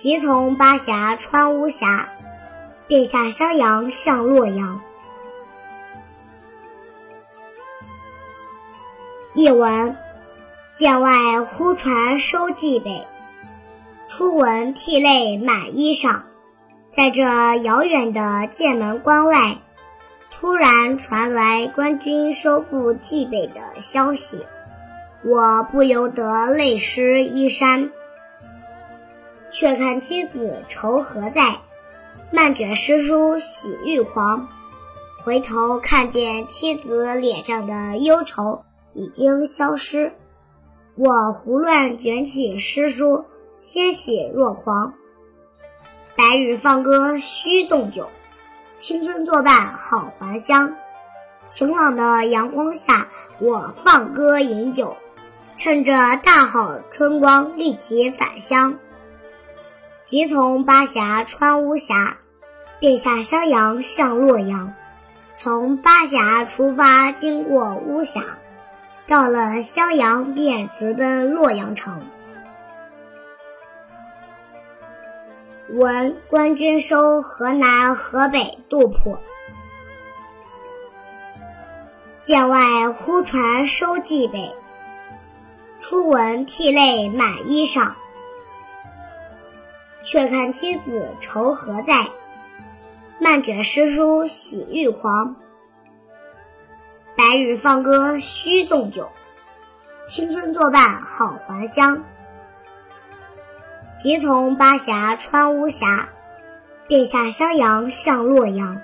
即从巴峡穿巫峡，便下襄阳向洛阳。译文：剑外忽传收蓟北，初闻涕泪满衣裳。在这遥远的剑门关外，突然传来官军收复蓟北的消息，我不由得泪湿衣衫。却看妻子愁何在，漫卷诗书喜欲狂。回头看见妻子脸上的忧愁已经消失，我胡乱卷起诗书，欣喜若狂。白日放歌须纵酒，青春作伴好还乡。晴朗的阳光下，我放歌饮酒，趁着大好春光，立即返乡。即从巴峡穿巫峡，便下襄阳向洛阳。从巴峡出发，经过巫峡，到了襄阳，便直奔洛阳城。闻官军收河南河北杜甫。剑外忽传收蓟北，初闻涕泪满衣裳。却看妻子愁何在，漫卷诗书喜欲狂。白日放歌须纵酒，青春作伴好还乡。即从巴峡穿巫峡，便下襄阳向洛阳。